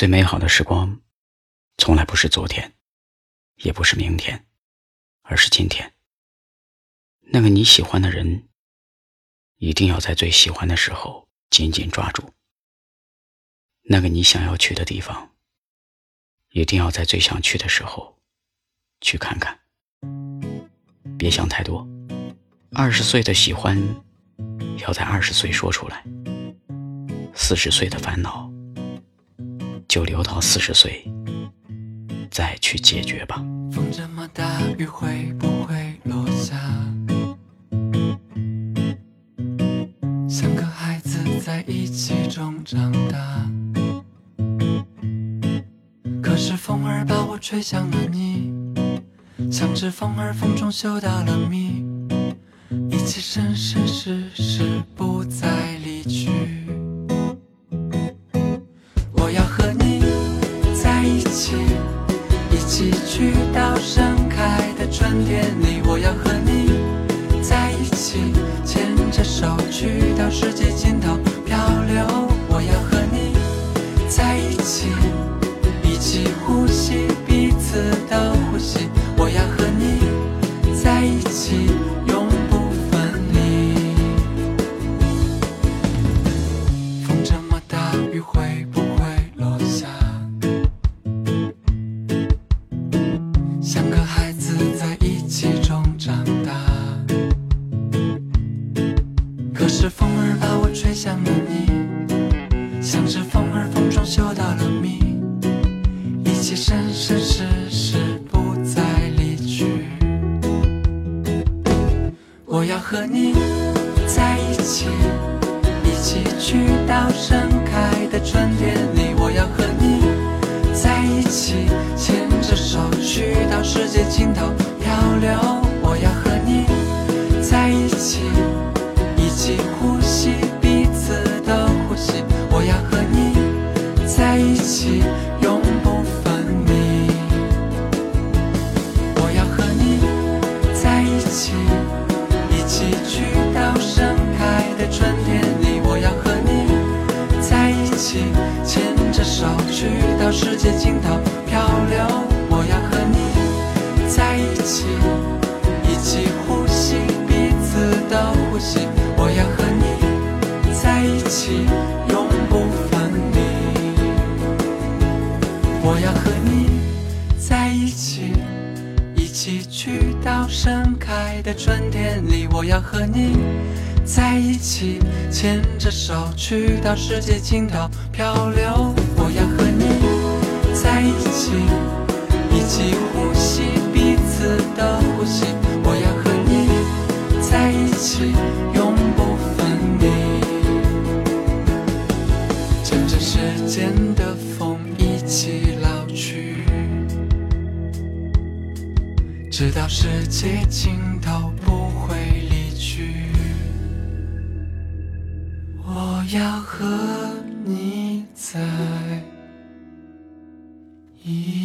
最美好的时光，从来不是昨天，也不是明天，而是今天。那个你喜欢的人，一定要在最喜欢的时候紧紧抓住。那个你想要去的地方，一定要在最想去的时候去看看。别想太多，二十岁的喜欢，要在二十岁说出来；四十岁的烦恼，就留到四十岁再去解决吧。风这么大，雨会不会落下？像个孩子在一起中长大。可是风儿把我吹向了你，像只风儿风中嗅到了蜜，一起生生世世不一起，一起去到盛开的春天里。我要和你在一起，牵着手去到世界尽头漂流。我要和你在一起。一起呼吸彼此的呼吸，我要和你在一起，像是风儿风中嗅到了蜜。一起生生世世不再离去。我要和你在一起，一起去到盛开的春天里。我要和你在一起，牵着手去到世界尽头世界尽头漂流，我要和你在一起，一起呼吸彼此的呼吸。我要和你在一起，永不分离。我要和你在一起，一起去到盛开的春天里。我要和你在一起，牵着手去到世界尽头漂流。一起呼吸彼此的呼吸。我要和你在一起，永不分离。乘着时间的风一起老去，直到世界尽头不会离去。我要和你在。一起。